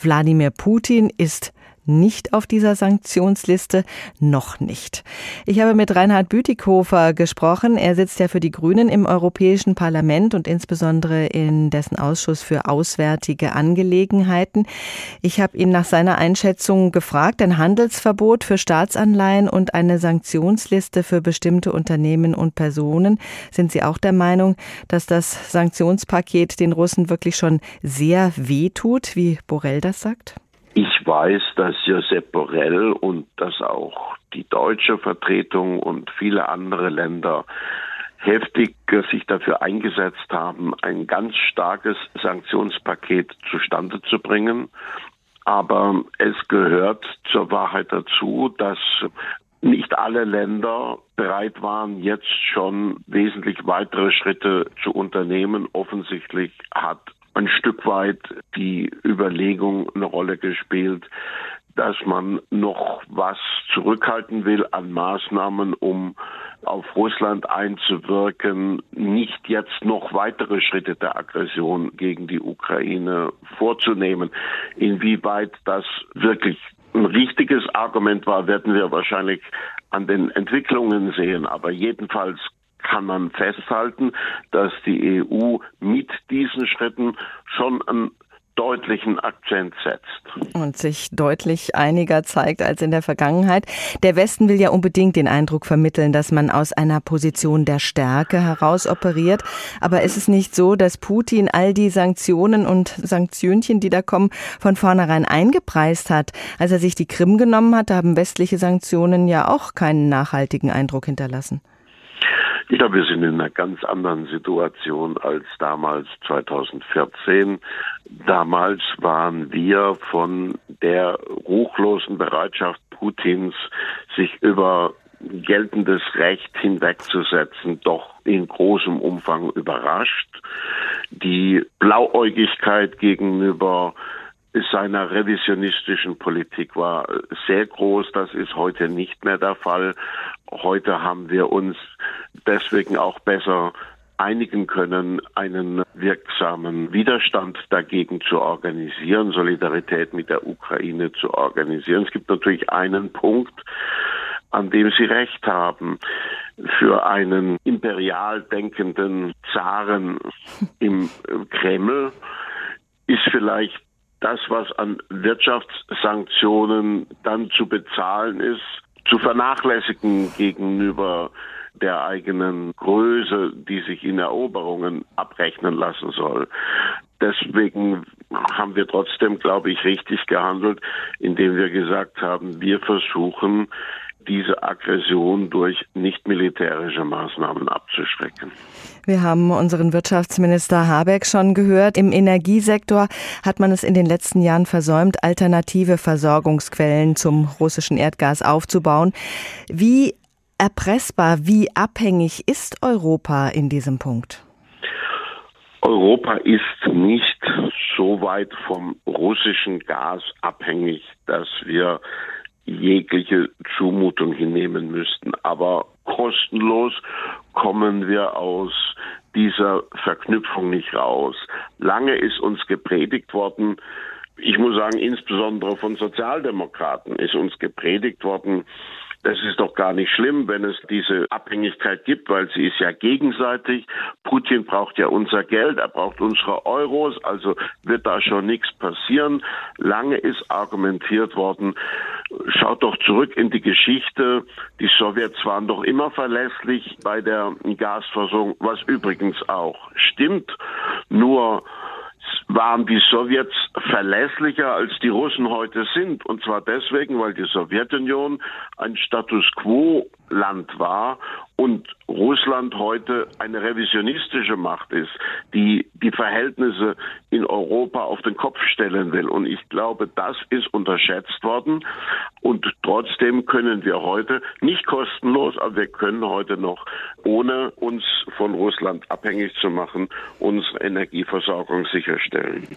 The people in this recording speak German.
Wladimir Putin ist nicht auf dieser Sanktionsliste, noch nicht. Ich habe mit Reinhard Bütikofer gesprochen. Er sitzt ja für die Grünen im Europäischen Parlament und insbesondere in dessen Ausschuss für Auswärtige Angelegenheiten. Ich habe ihn nach seiner Einschätzung gefragt. Ein Handelsverbot für Staatsanleihen und eine Sanktionsliste für bestimmte Unternehmen und Personen. Sind Sie auch der Meinung, dass das Sanktionspaket den Russen wirklich schon sehr weh tut, wie Borrell das sagt? Ich weiß, dass Josep Borrell und dass auch die deutsche Vertretung und viele andere Länder heftig sich dafür eingesetzt haben, ein ganz starkes Sanktionspaket zustande zu bringen. Aber es gehört zur Wahrheit dazu, dass nicht alle Länder bereit waren, jetzt schon wesentlich weitere Schritte zu unternehmen. Offensichtlich hat ein Stück weit die Überlegung eine Rolle gespielt, dass man noch was zurückhalten will an Maßnahmen, um auf Russland einzuwirken, nicht jetzt noch weitere Schritte der Aggression gegen die Ukraine vorzunehmen. Inwieweit das wirklich ein richtiges Argument war, werden wir wahrscheinlich an den Entwicklungen sehen. Aber jedenfalls kann man festhalten, dass die EU mit diesen Schritten schon einen deutlichen Akzent setzt. Und sich deutlich einiger zeigt als in der Vergangenheit. Der Westen will ja unbedingt den Eindruck vermitteln, dass man aus einer Position der Stärke heraus operiert. Aber ist es nicht so, dass Putin all die Sanktionen und Sanktionchen, die da kommen, von vornherein eingepreist hat? Als er sich die Krim genommen hat, haben westliche Sanktionen ja auch keinen nachhaltigen Eindruck hinterlassen. Ich glaube, wir sind in einer ganz anderen Situation als damals 2014. Damals waren wir von der ruchlosen Bereitschaft Putins, sich über geltendes Recht hinwegzusetzen, doch in großem Umfang überrascht. Die Blauäugigkeit gegenüber seiner revisionistischen Politik war sehr groß. Das ist heute nicht mehr der Fall. Heute haben wir uns deswegen auch besser einigen können, einen wirksamen Widerstand dagegen zu organisieren, Solidarität mit der Ukraine zu organisieren. Es gibt natürlich einen Punkt, an dem Sie recht haben. Für einen imperial denkenden Zaren im Kreml ist vielleicht das, was an Wirtschaftssanktionen dann zu bezahlen ist, zu vernachlässigen gegenüber der eigenen Größe, die sich in Eroberungen abrechnen lassen soll. Deswegen haben wir trotzdem, glaube ich, richtig gehandelt, indem wir gesagt haben, wir versuchen, diese Aggression durch nicht militärische Maßnahmen abzuschrecken. Wir haben unseren Wirtschaftsminister Habeck schon gehört. Im Energiesektor hat man es in den letzten Jahren versäumt, alternative Versorgungsquellen zum russischen Erdgas aufzubauen. Wie erpressbar, wie abhängig ist Europa in diesem Punkt? Europa ist nicht so weit vom russischen Gas abhängig, dass wir jegliche Zumutung hinnehmen müssten. Aber kostenlos kommen wir aus dieser Verknüpfung nicht raus. Lange ist uns gepredigt worden, ich muss sagen, insbesondere von Sozialdemokraten ist uns gepredigt worden, das ist doch gar nicht schlimm, wenn es diese Abhängigkeit gibt, weil sie ist ja gegenseitig. Putin braucht ja unser Geld, er braucht unsere Euros, also wird da schon nichts passieren. Lange ist argumentiert worden, schaut doch zurück in die Geschichte. Die Sowjets waren doch immer verlässlich bei der Gasversorgung, was übrigens auch stimmt. Nur waren die Sowjets verlässlicher als die Russen heute sind. Und zwar deswegen, weil die Sowjetunion ein Status quo Land war und Russland heute eine revisionistische Macht ist, die die Verhältnisse in Europa auf den Kopf stellen will. Und ich glaube, das ist unterschätzt worden. Und trotzdem können wir heute nicht kostenlos, aber wir können heute noch, ohne uns von Russland abhängig zu machen, unsere Energieversorgung sicherstellen.